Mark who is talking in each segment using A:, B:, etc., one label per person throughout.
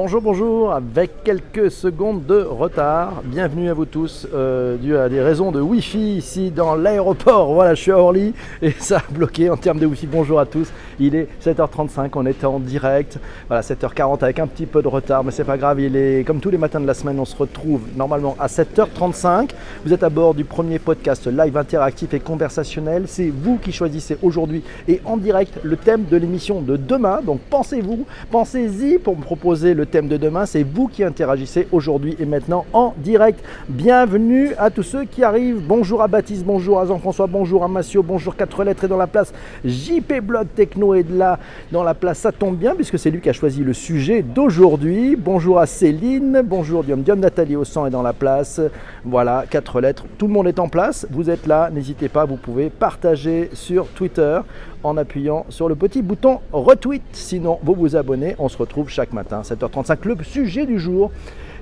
A: Bonjour, bonjour, avec quelques secondes de retard. Bienvenue à vous tous, euh, dû à des raisons de Wi-Fi ici dans l'aéroport. Voilà, je suis à Orly et ça a bloqué en termes de Wi-Fi. Bonjour à tous, il est 7h35, on était en direct. Voilà, 7h40 avec un petit peu de retard, mais c'est pas grave, il est comme tous les matins de la semaine, on se retrouve normalement à 7h35. Vous êtes à bord du premier podcast live interactif et conversationnel. C'est vous qui choisissez aujourd'hui et en direct le thème de l'émission de demain. Donc pensez-vous, pensez-y pour me proposer le thème de demain. C'est vous qui interagissez aujourd'hui et maintenant en direct. Bienvenue à tous ceux qui arrivent. Bonjour à Baptiste, bonjour à Jean-François, bonjour à Massio, bonjour 4 lettres et dans la place. JP Blog Techno est de là dans la place. Ça tombe bien puisque c'est lui qui a choisi le sujet d'aujourd'hui. Bonjour à Céline, bonjour Diom Diom, Nathalie Aussan est dans la place. Voilà, 4 lettres. Tout le monde est en place. Vous êtes là, n'hésitez pas, vous pouvez partager sur Twitter en appuyant sur le petit bouton retweet. Sinon, vous vous abonnez. On se retrouve chaque matin, 7h35. Le sujet du jour.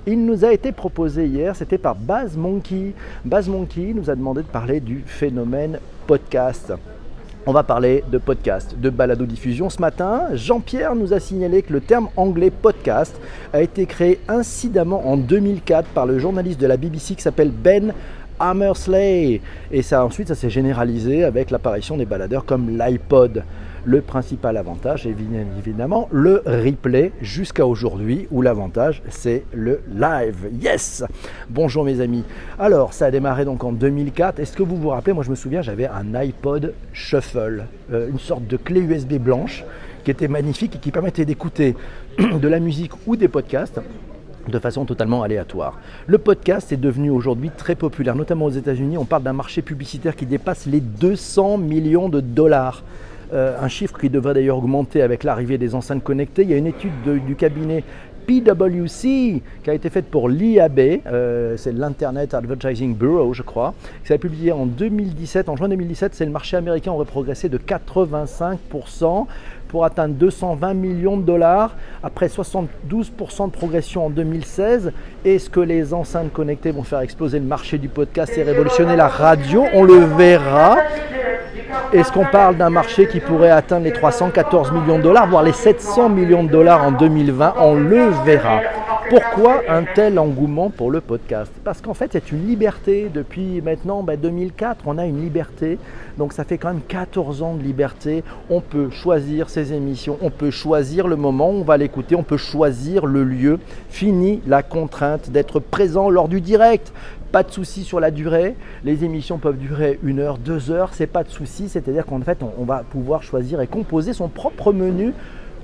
A: Il nous a été proposé hier, c'était par Baz Monkey. Baz Monkey nous a demandé de parler du phénomène podcast. On va parler de podcast, de balado-diffusion. Ce matin, Jean-Pierre nous a signalé que le terme anglais podcast a été créé incidemment en 2004 par le journaliste de la BBC qui s'appelle Ben Hammersley. Et ça, ensuite, ça s'est généralisé avec l'apparition des baladeurs comme l'iPod. Le principal avantage évidemment le replay jusqu'à aujourd'hui où l'avantage c'est le live. Yes Bonjour mes amis. Alors ça a démarré donc en 2004. Est-ce que vous vous rappelez Moi je me souviens j'avais un iPod Shuffle, euh, une sorte de clé USB blanche qui était magnifique et qui permettait d'écouter de la musique ou des podcasts de façon totalement aléatoire. Le podcast est devenu aujourd'hui très populaire, notamment aux États-Unis. On parle d'un marché publicitaire qui dépasse les 200 millions de dollars. Euh, un chiffre qui devrait d'ailleurs augmenter avec l'arrivée des enceintes connectées. Il y a une étude du cabinet PwC qui a été faite pour l'IAB, euh, c'est l'Internet Advertising Bureau, je crois, qui s'est publié en 2017. En juin 2017, c'est le marché américain aurait progressé de 85% pour atteindre 220 millions de dollars après 72% de progression en 2016. Est-ce que les enceintes connectées vont faire exploser le marché du podcast et révolutionner la radio? On le verra. Est-ce qu'on parle d'un marché qui pourrait atteindre les 314 millions de dollars, voire les 700 millions de dollars en 2020 On le verra. Pourquoi un tel engouement pour le podcast? Parce qu'en fait, c'est une liberté. Depuis maintenant 2004, ben, on a une liberté. Donc ça fait quand même 14 ans de liberté. On peut choisir ses émissions, on peut choisir le moment où on va l'écouter, on peut choisir le lieu. Fini la contrainte d'être présent lors du direct. Pas de souci sur la durée. Les émissions peuvent durer une heure, deux heures. C'est pas de souci. C'est-à-dire qu'en fait, on va pouvoir choisir et composer son propre menu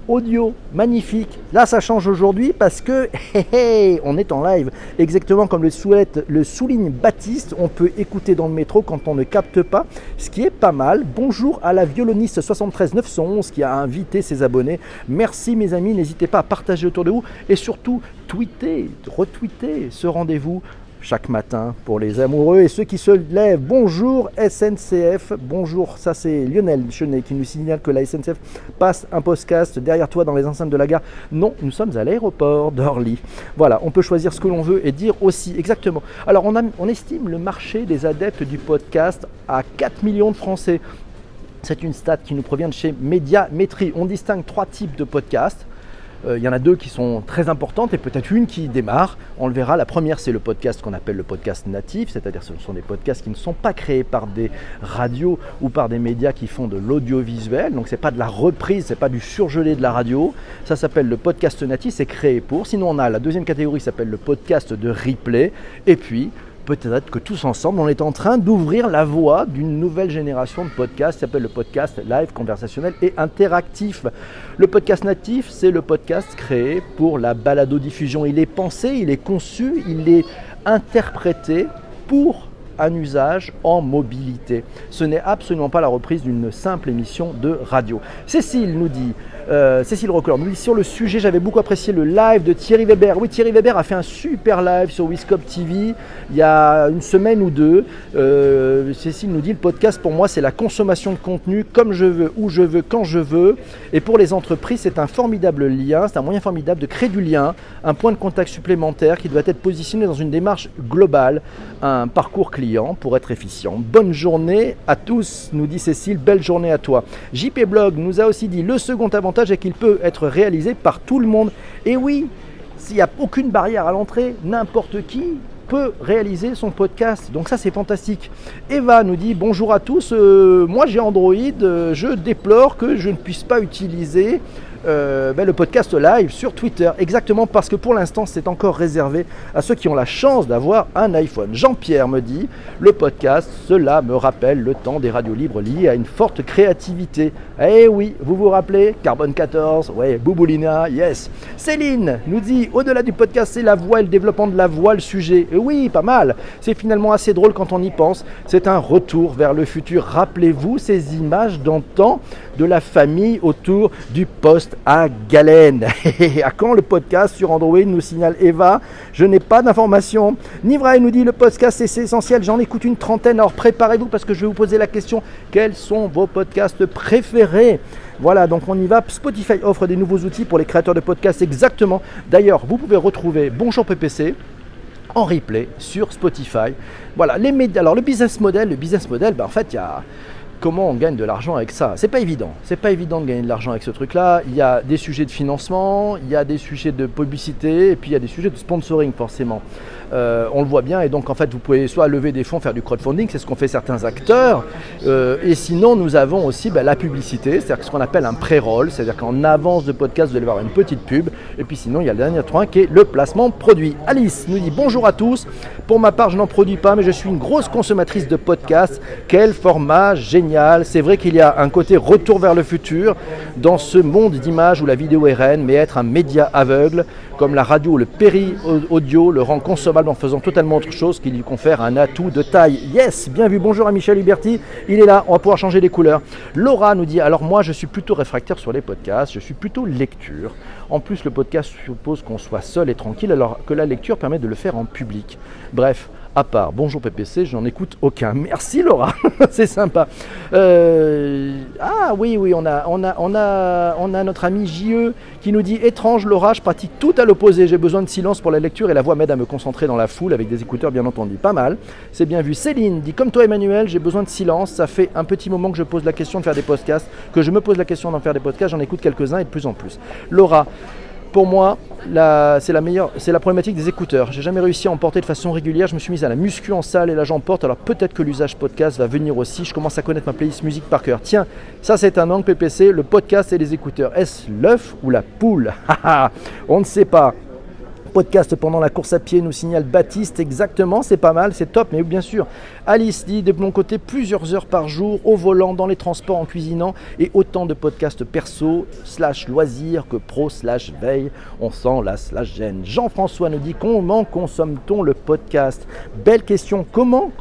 A: audio, magnifique. Là, ça change aujourd'hui parce que on est en live. Exactement comme le, souhaite, le souligne Baptiste, on peut écouter dans le métro quand on ne capte pas, ce qui est pas mal. Bonjour à la violoniste 73 911 qui a invité ses abonnés. Merci mes amis, n'hésitez pas à partager autour de vous et surtout tweeter, retweeter ce rendez-vous chaque matin pour les amoureux et ceux qui se lèvent. Bonjour SNCF, bonjour, ça c'est Lionel Chenet qui nous signale que la SNCF passe un podcast derrière toi dans les enceintes de la gare. Non, nous sommes à l'aéroport d'Orly. Voilà, on peut choisir ce que l'on veut et dire aussi exactement. Alors on, estime le marché des adeptes du podcast à 4 millions de Français. C'est une stat qui nous provient de chez Médiamétrie. On distingue trois types de podcasts il y en a deux qui sont très importantes et peut-être une qui démarre. On le verra. La première, c'est le podcast qu'on appelle le podcast natif, c'est-à-dire ce sont des podcasts qui ne sont pas créés par des radios ou par des médias qui font de l'audiovisuel. Donc c'est pas de la reprise, c'est pas du surgelé de la radio. Ça s'appelle le podcast natif, c'est créé pour. Sinon, on a la deuxième catégorie qui s'appelle le podcast de replay. Et puis peut-être que tous ensemble, on est en train d'ouvrir la voie d'une nouvelle génération de podcasts qui s'appelle le podcast live, conversationnel et interactif. Le podcast natif, c'est le podcast créé pour la balado-diffusion. Il est pensé, il est conçu, il est interprété pour un usage en mobilité. Ce n'est absolument pas la reprise d'une simple émission de radio. Cécile nous dit euh, Cécile Rocker nous dit sur le sujet, j'avais beaucoup apprécié le live de Thierry Weber. Oui, Thierry Weber a fait un super live sur Wiscop TV il y a une semaine ou deux. Euh, Cécile nous dit le podcast pour moi c'est la consommation de contenu comme je veux, où je veux, quand je veux. Et pour les entreprises, c'est un formidable lien, c'est un moyen formidable de créer du lien, un point de contact supplémentaire qui doit être positionné dans une démarche globale, un parcours client pour être efficient. Bonne journée à tous, nous dit Cécile, belle journée à toi. JP Blog nous a aussi dit le second avantage est qu'il peut être réalisé par tout le monde. Et oui, s'il n'y a aucune barrière à l'entrée, n'importe qui peut réaliser son podcast. Donc ça c'est fantastique. Eva nous dit bonjour à tous, euh, moi j'ai Android, euh, je déplore que je ne puisse pas utiliser euh, ben, le podcast live sur Twitter. Exactement parce que pour l'instant, c'est encore réservé à ceux qui ont la chance d'avoir un iPhone. Jean-Pierre me dit, le podcast, cela me rappelle le temps des radios libres liées à une forte créativité. Eh oui, vous vous rappelez? Carbone 14, ouais, Bouboulina, yes. Céline nous dit, au-delà du podcast, c'est la voix et le développement de la voix le sujet. Et oui, pas mal. C'est finalement assez drôle quand on y pense. C'est un retour vers le futur. Rappelez-vous ces images d'antan de la famille autour du poste à galène. à quand le podcast sur Android nous signale Eva Je n'ai pas d'informations. Nivrae nous dit le podcast c'est essentiel, j'en écoute une trentaine. Alors préparez-vous parce que je vais vous poser la question quels sont vos podcasts préférés? Voilà, donc on y va. Spotify offre des nouveaux outils pour les créateurs de podcasts exactement. D'ailleurs, vous pouvez retrouver Bonjour PPC en replay sur Spotify. Voilà, les médias. Alors le business model, le business model, ben, en fait, il y a comment on gagne de l'argent avec ça C'est pas évident. C'est pas évident de gagner de l'argent avec ce truc-là. Il y a des sujets de financement, il y a des sujets de publicité, et puis il y a des sujets de sponsoring forcément. Euh, on le voit bien, et donc en fait vous pouvez soit lever des fonds, faire du crowdfunding, c'est ce qu'ont fait certains acteurs, euh, et sinon nous avons aussi bah, la publicité, c'est-à-dire ce qu'on appelle un pré-roll, c'est-à-dire qu'en avance de podcast vous allez voir une petite pub, et puis sinon il y a le dernier point qui est le placement produit. Alice nous dit bonjour à tous, pour ma part je n'en produis pas, mais je suis une grosse consommatrice de podcasts, quel format génial, c'est vrai qu'il y a un côté retour vers le futur dans ce monde d'images où la vidéo est reine, mais être un média aveugle, comme la radio ou le péri-audio le rend consommable en faisant totalement autre chose qui lui confère un atout de taille. Yes, bien vu, bonjour à Michel Liberti, il est là, on va pouvoir changer les couleurs. Laura nous dit, alors moi je suis plutôt réfractaire sur les podcasts, je suis plutôt lecture. En plus le podcast suppose qu'on soit seul et tranquille alors que la lecture permet de le faire en public. Bref, à part Bonjour PPC, je n'en écoute aucun. Merci Laura, c'est sympa. Euh, ah oui, oui, on a, on, a, on, a, on a notre ami JE qui nous dit Étrange Laura, je pratique tout à l'opposé. J'ai besoin de silence pour la lecture et la voix m'aide à me concentrer dans la foule avec des écouteurs bien entendu. Pas mal, c'est bien vu. Céline dit Comme toi Emmanuel, j'ai besoin de silence. Ça fait un petit moment que je pose la question de faire des podcasts, que je me pose la question d'en faire des podcasts. J'en écoute quelques-uns et de plus en plus. Laura, pour moi, c'est la problématique des écouteurs. J'ai jamais réussi à en porter de façon régulière. Je me suis mise à la muscu en salle et là j'en porte. Alors peut-être que l'usage podcast va venir aussi. Je commence à connaître ma playlist musique par cœur. Tiens, ça c'est un angle PPC, le podcast et les écouteurs. Est-ce l'œuf ou la poule? On ne sait pas podcast pendant la course à pied, nous signale Baptiste. Exactement, c'est pas mal, c'est top. Mais bien sûr, Alice dit de mon côté plusieurs heures par jour au volant, dans les transports, en cuisinant et autant de podcasts perso, slash loisirs que pro, slash veille. On sent la slash gêne. Jean-François nous dit comment consomme-t-on le podcast? Belle question. Comment,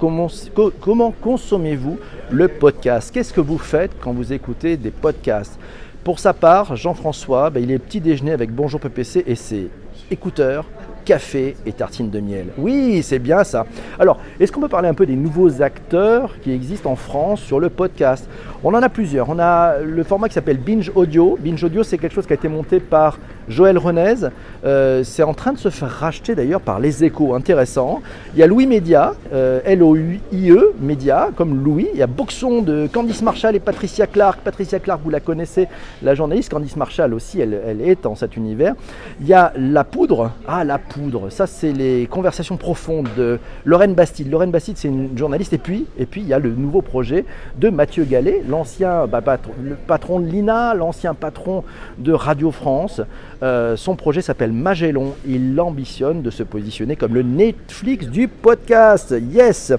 A: consommez-vous le podcast? Qu'est-ce que vous faites quand vous écoutez des podcasts? Pour sa part, Jean-François, ben, il est petit déjeuner avec Bonjour PPC et c'est écouteurs, café et tartines de miel. Oui, c'est bien ça. Alors, est-ce qu'on peut parler un peu des nouveaux acteurs qui existent en France sur le podcast? On en a plusieurs. On a le format qui s'appelle Binge Audio. Binge Audio, c'est quelque chose qui a été monté par Joël Renez. Euh, c'est en train de se faire racheter d'ailleurs par Les Échos. Intéressant. Il y a Louis Média, euh, L-O-U-I-E, Média, comme Louis. Il y a Boxon de Candice Marshall et Patricia Clark. Patricia Clark, vous la connaissez, la journaliste. Candice Marshall aussi, elle, elle est dans cet univers. Il y a La Poudre. Ah, La Poudre. Ça, c'est les conversations profondes de Lorraine Bastide. Lorraine Bastide, c'est une journaliste. Et puis, et puis, il y a le nouveau projet de Mathieu Gallet, l'ancien bah, patron, le patron de l'INA, l'ancien patron de Radio France. Euh, son projet s'appelle Magellan. Il ambitionne de se positionner comme le Netflix du podcast. Yes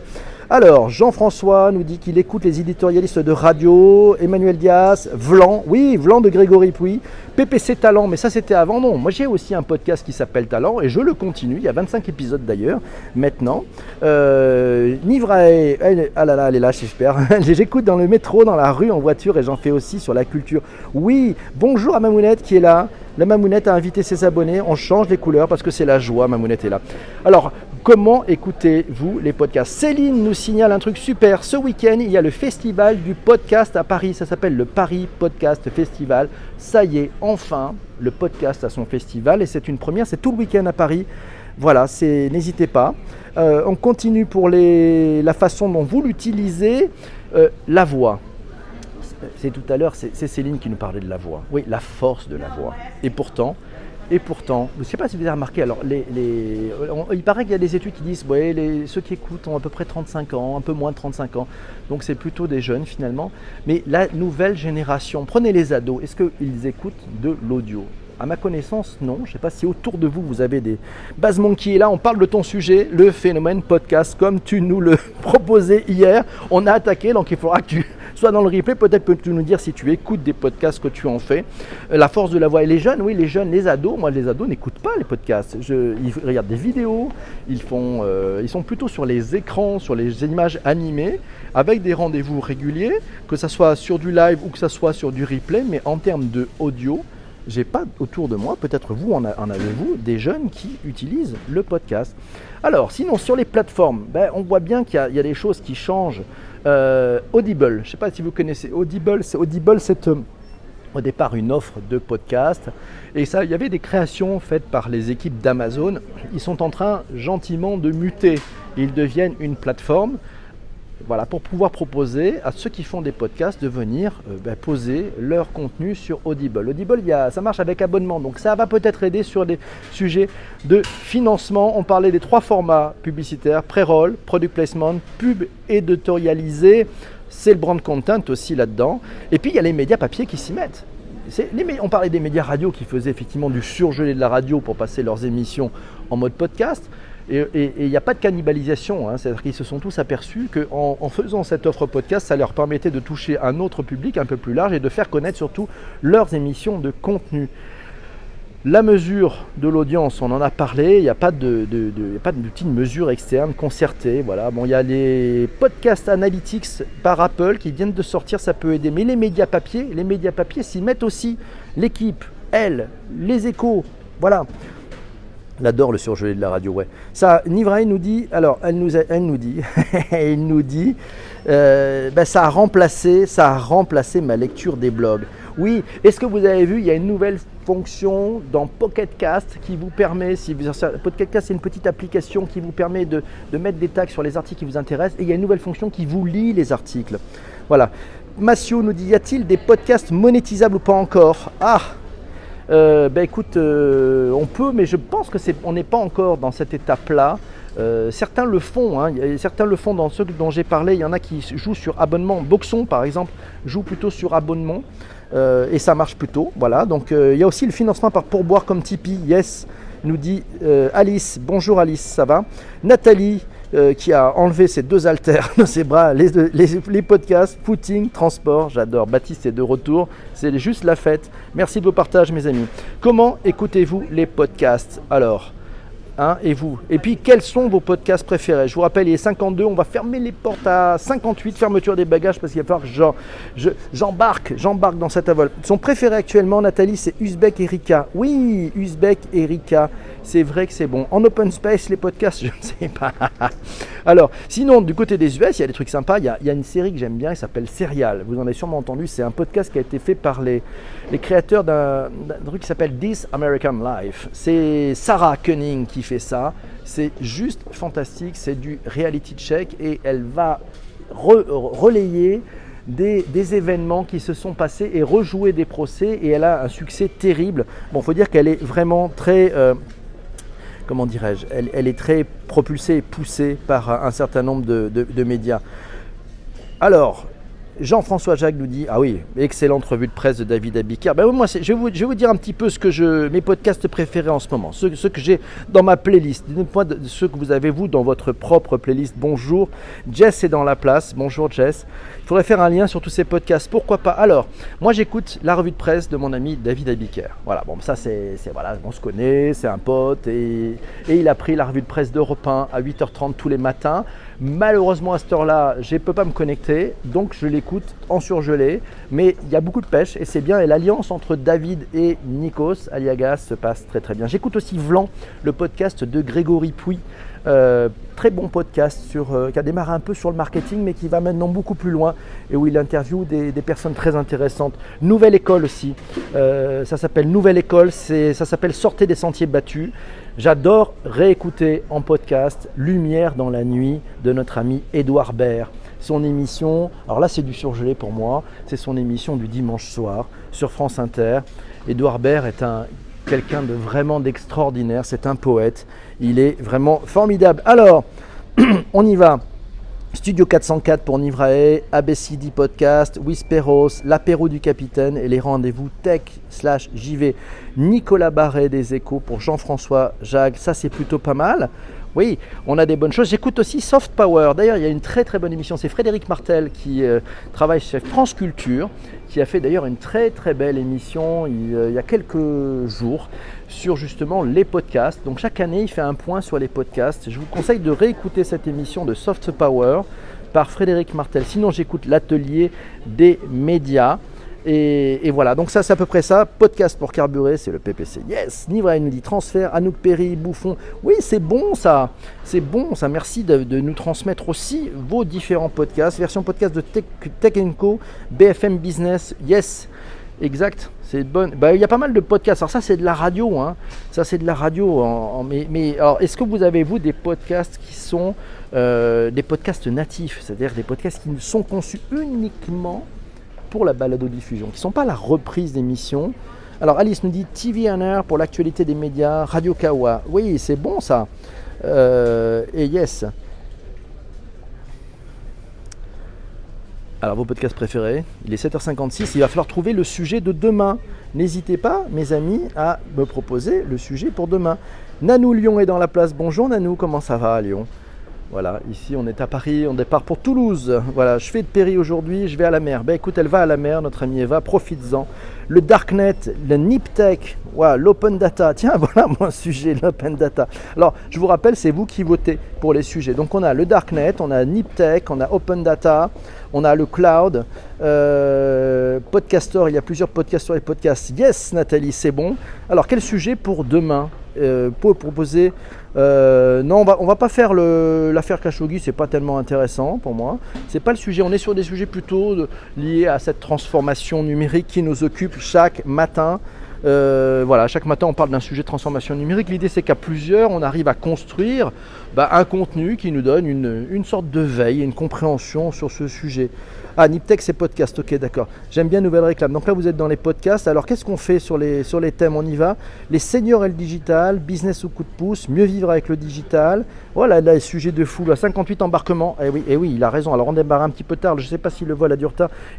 A: alors, Jean-François nous dit qu'il écoute les éditorialistes de radio, Emmanuel Diaz, Vlan, oui, Vlan de Grégory Pouy, PPC Talent, mais ça c'était avant, non. Moi j'ai aussi un podcast qui s'appelle Talent et je le continue, il y a 25 épisodes d'ailleurs, maintenant. Euh, Nivrae, ah là là, elle est là, j'espère. J'écoute dans le métro, dans la rue, en voiture et j'en fais aussi sur la culture. Oui, bonjour à Mamounette qui est là. La Mamounette a invité ses abonnés, on change les couleurs parce que c'est la joie, Mamounette est là. Alors, comment écoutez-vous les podcasts? Céline nous signale un truc super. Ce week-end, il y a le festival du podcast à Paris. Ça s'appelle le Paris Podcast Festival. Ça y est, enfin, le podcast a son festival et c'est une première. C'est tout le week-end à Paris. Voilà, n'hésitez pas. Euh, on continue pour la façon dont vous l'utilisez. Euh, la voix c'est tout à l'heure, c'est Céline qui nous parlait de la voix. Oui, la force de la voix. Et pourtant, Et pourtant, je ne sais pas si vous avez remarqué, alors il paraît qu'il y a des études qui disent ouais, ceux qui écoutent ont à peu près 35 ans, un peu moins de 35 ans, donc c'est plutôt des jeunes finalement. Mais la nouvelle génération, prenez les ados, est-ce qu'ils écoutent de l'audio? À ma connaissance, non. Je ne sais pas si autour de vous, vous avez des basements qui est là. On parle de ton sujet, le phénomène podcast, comme tu nous le proposais hier. On a attaqué, donc il faudra que tu dans le replay. Peut-être peux-tu nous dire si tu écoutes des podcasts que tu en fais. Euh, la force de la voix. Et les jeunes, oui, les jeunes, les ados. Moi, les ados n'écoutent pas les podcasts. Ils regardent des vidéos. Ils, font, euh, ils sont plutôt sur les écrans, sur les images animées, avec des rendez-vous réguliers, que ce soit sur du live ou que ce soit sur du replay. Mais en termes de audio, j'ai pas autour de moi, peut-être vous en, avez-vous, des jeunes qui utilisent le podcast. Alors, sinon, sur les plateformes, ben, on voit bien qu'il y, a des choses qui changent. Euh, Audible, je ne sais pas si vous connaissez Audible, c'est Audible, c'est euh, au départ une offre de podcast. Et ça, il y avait des créations faites par les équipes d'Amazon. Ils sont en train gentiment de muter. Ils deviennent une plateforme voilà, pour pouvoir proposer à ceux qui font des podcasts de venir euh, ben, poser leur contenu sur Audible. Audible, ça marche avec abonnement, donc ça va peut-être aider sur des sujets de financement. On parlait des trois formats publicitaires, pré-roll, product placement, pub éditorialisé. C'est le brand content aussi là-dedans. Et puis il y a les médias papier qui s'y mettent. on parlait des médias radio qui faisaient effectivement du surgelé de la radio pour passer leurs émissions en mode podcast. Et il n'y a pas de cannibalisation, hein. c'est-à-dire qu'ils se sont tous aperçus qu'en en faisant cette offre podcast, ça leur permettait de toucher un autre public un peu plus large et de faire connaître surtout leurs émissions de contenu. La mesure de l'audience, on en a parlé, il n'y a pas de, de, de, mesure externe concertée. Voilà. Bon, il y a les podcasts analytics par Apple qui viennent de sortir, ça peut aider. Mais les médias papier, les médias papier s'y mettent aussi. L'équipe, elle, les échos, voilà. Elle adore le surgelé de la radio, ouais. Ça, Nivrae nous dit, alors elle nous, elle nous dit, elle nous dit, euh, ben, ça a remplacé, ça a remplacé ma lecture des blogs. Oui, est-ce que vous avez vu, il y a une nouvelle fonction dans Pocket Cast qui vous permet, si vous, Pocket Cast c'est une petite application qui vous permet de, de, mettre des tags sur les articles qui vous intéressent, et il y a une nouvelle fonction qui vous lit les articles. Voilà. Massio nous dit, y a-t-il des podcasts monétisables ou pas encore? Ah euh, ben écoute, euh, on peut, mais je pense que c'est, on n'est pas encore dans cette étape-là. Euh, certains le font, hein. certains le font dans ceux dont j'ai parlé. Il y en a qui jouent sur abonnement. Boxon, par exemple, joue plutôt sur abonnement et ça marche plutôt. Voilà. Donc il y a aussi le financement par pourboire comme Tipeee. Yes, nous dit Alice. Bonjour Alice, ça va? Nathalie. Euh, qui a enlevé ses deux haltères de ses bras, les, podcasts, footing, transport, j'adore. Baptiste est de retour, c'est juste la fête. Merci de vos partages, mes amis. Comment écoutez-vous les podcasts Alors, Hein, et vous Et puis, quels sont vos podcasts préférés? Je vous rappelle, il est 52, on va fermer les portes à 58, fermeture des bagages, parce qu'il va falloir que j'embarque, j'embarque dans cette avol. Son préféré actuellement, Nathalie, c'est Uzbek Erika. Oui, Uzbek Erika c'est vrai que c'est bon. En open space, les podcasts, je ne sais pas. Alors, sinon, du côté des US, il y a des trucs sympas. Il y a, une série que j'aime bien, qui s'appelle Serial. Vous en avez sûrement entendu. C'est un podcast qui a été fait par les, les créateurs d'un truc qui s'appelle This American Life. C'est Sarah Koenig qui fait ça. C'est juste fantastique. C'est du reality check et elle va relayer des, événements qui se sont passés et rejouer des procès et elle a un succès terrible. Bon, faut dire qu'elle est vraiment très, euh, comment dirais-je, elle, est très propulsée et poussée par un certain nombre de, médias. Alors, Jean-François Jacques nous dit Ah oui, excellente revue de presse de David Abiker. Ben, moi, je vais, vous, dire un petit peu ce que je, mes podcasts préférés en ce moment, ceux, que j'ai dans ma playlist. Dites-moi ceux que vous avez, vous, dans votre propre playlist. Bonjour, Jess est dans la place. Bonjour, Jess. Il faudrait faire un lien sur tous ces podcasts. Pourquoi pas? Alors, moi, j'écoute la revue de presse de mon ami David Abiker. Voilà, bon, ça, c'est. Voilà, on se connaît, c'est un pote. Et, et il a pris la revue de presse d'Europe 1 à 8h30 tous les matins. Malheureusement, à cette heure-là, je ne peux pas me connecter, donc je l'écoute en surgelé. Mais il y a beaucoup de pêche et c'est bien. Et l'alliance entre David et Nikos Aliagas se passe très très bien. J'écoute aussi Vlan, le podcast de Grégory Pouy. Euh, très bon podcast sur, euh, qui a démarré un peu sur le marketing, mais qui va maintenant beaucoup plus loin et où il interviewe des, personnes très intéressantes. Nouvelle école aussi, euh, ça s'appelle Nouvelle école, ça s'appelle Sortez des sentiers battus. J'adore réécouter en podcast Lumière dans la nuit de notre ami Édouard Baird. Son émission, alors là c'est du surgelé pour moi, c'est son émission du dimanche soir sur France Inter. Édouard Baird est un quelqu'un de vraiment d'extraordinaire. C'est un poète. Il est vraiment formidable. Alors, on y va. Studio 404 pour Nivrae, ABCD Podcast, Whisperos, l'apéro du capitaine et les rendez-vous tech slash JV. Nicolas Barret des Échos pour Jean-François Jacques, ça c'est plutôt pas mal. Oui, on a des bonnes choses. J'écoute aussi Soft Power. D'ailleurs, il y a une très très bonne émission. C'est Frédéric Martel qui euh, travaille chez France Culture, qui a fait d'ailleurs une très très belle émission euh, il, y a quelques jours sur justement les podcasts. Donc chaque année, il fait un point sur les podcasts. Je vous conseille de réécouter cette émission de Soft Power par Frédéric Martel. Sinon, j'écoute l'atelier des médias. Et, voilà, donc ça c'est à peu près ça. Podcast pour carburer, c'est le PPC. Yes Nivra nous dit transfert, Anouk Perry, Bouffon. Oui, c'est bon ça. C'est bon ça. Merci de, nous transmettre aussi vos différents podcasts. Version podcast de Tech, Co, BFM Business. Yes Exact, c'est bonne. Bah, il y a pas mal de podcasts. Alors ça, c'est de la radio. Hein. Ça, c'est de la radio. Mais alors, est-ce que vous avez vous des podcasts qui sont euh, des podcasts natifs, c'est-à-dire des podcasts qui sont conçus uniquement pour la balado-diffusion, qui ne sont pas la reprise d'émissions. Alors Alice nous dit TV Air pour l'actualité des médias, Radio Kawa. Oui, c'est bon ça. Euh, et yes. Alors vos podcasts préférés, il est 7h56, il va falloir trouver le sujet de demain. N'hésitez pas, mes amis, à me proposer le sujet pour demain. Nanou Lyon est dans la place. Bonjour Nanou, comment ça va Lyon? Voilà, ici on est à Paris, on départ pour Toulouse. Voilà, je fais de Péry aujourd'hui, je vais à la mer. Ben écoute, elle va à la mer, notre amie Eva, profites-en. Le Darknet, le NipTech, voilà, l'Open Data. Tiens, voilà mon sujet, l'Open Data. Alors, je vous rappelle, c'est vous qui votez pour les sujets. Donc on a le Darknet, on a NipTech, on a Open Data, on a le Cloud, euh, Podcaster, il y a plusieurs podcasts sur les podcasts. Yes, Nathalie, c'est bon. Alors, quel sujet pour demain? Euh, pour proposer euh, non, on va, on va pas faire l'affaire Khashoggi, c'est pas tellement intéressant pour moi. C'est pas le sujet. On est sur des sujets plutôt liés à cette transformation numérique qui nous occupe chaque matin. Euh, voilà, chaque matin on parle d'un sujet de transformation numérique. L'idée c'est qu'à plusieurs, on arrive à construire bah, un contenu qui nous donne une, une sorte de veille, une compréhension sur ce sujet. Ah, Niptech, c'est podcast, ok, d'accord. J'aime bien Nouvelle Réclame. Donc là, vous êtes dans les podcasts. Alors, qu'est-ce qu'on fait sur les, thèmes? On y va. Les seniors et le digital, business au coup de pouce, mieux vivre avec le digital. Voilà, là, les sujets de fou, là, 58 embarquements. Eh oui, eh oui, il a raison. Alors, on démarre un petit peu tard. Je ne sais pas si le vol a du.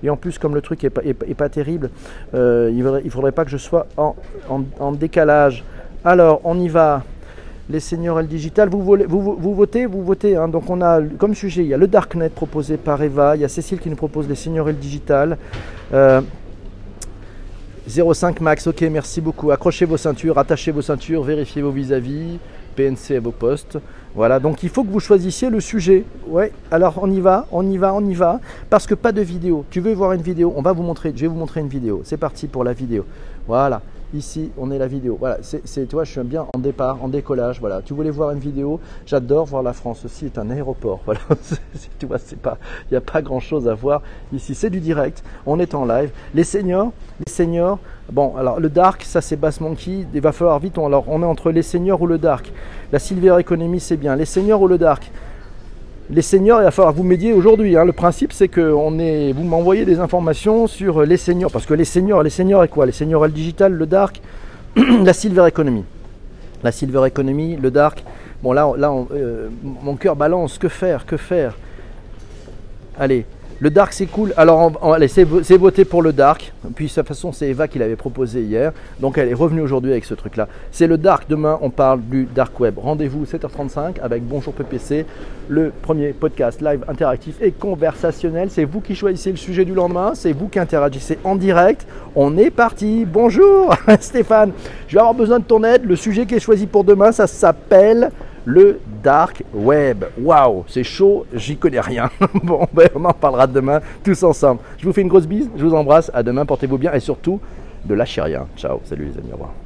A: Et en plus, comme le truc n'est pas, est, pas, terrible, euh, il ne faudrait, pas que je sois en, décalage. Alors, on y va les seniors et le digital. Vous, vous, votez, vous votez. Hein. Donc on a comme sujet, il y a le Darknet proposé par Eva, il y a Cécile qui nous propose les seniors et le digital. Euh, 05 max, ok, merci beaucoup. Accrochez vos ceintures, attachez vos ceintures, vérifiez vos vis-à-vis, PNC à vos postes. Voilà, donc il faut que vous choisissiez le sujet. Ouais, alors on y va, on y va, on y va. Parce que pas de vidéo. Tu veux voir une vidéo On va vous montrer, je vais vous montrer une vidéo. C'est parti pour la vidéo. Voilà. Ici, on est la vidéo. Voilà, c'est toi, je suis bien en départ, en décollage. Voilà, tu voulais voir une vidéo. J'adore voir la France aussi. est un aéroport. Voilà, tu vois, c'est pas, il n'y a pas grand chose à voir ici. C'est du direct. On est en live. Les seniors, les seniors. Bon, alors le dark, ça c'est Bass Monkey. Il va falloir vite. On, alors, on est entre les seniors ou le dark. La Silver Economy, c'est bien. Les seniors ou le dark les seniors, il va falloir vous médier aujourd'hui. Hein. Le principe, c'est que on est, vous m'envoyez des informations sur les seniors. Parce que les seniors, les seniors et quoi? Les seniors le digital, le dark, la silver economy. La silver economy, le dark. Bon, là, là euh, mon cœur balance. Que faire? Que faire? Allez, le dark c'est cool. Alors on, allez, c'est voté pour le dark. Puis de toute façon c'est Eva qui l'avait proposé hier. Donc elle est revenue aujourd'hui avec ce truc là. C'est le dark. Demain on parle du dark web. Rendez-vous 7h35 avec Bonjour PPC, le premier podcast live interactif et conversationnel. C'est vous qui choisissez le sujet du lendemain. C'est vous qui interagissez en direct. On est parti. Bonjour Stéphane. Je vais avoir besoin de ton aide. Le sujet qui est choisi pour demain, ça s'appelle le dark web. Waouh, c'est chaud, j'y connais rien. bon, ben, on en parlera demain tous ensemble. Je vous fais une grosse bise, je vous embrasse, à demain, portez-vous bien et surtout, ne lâchez rien. Ciao, salut les amis, au revoir.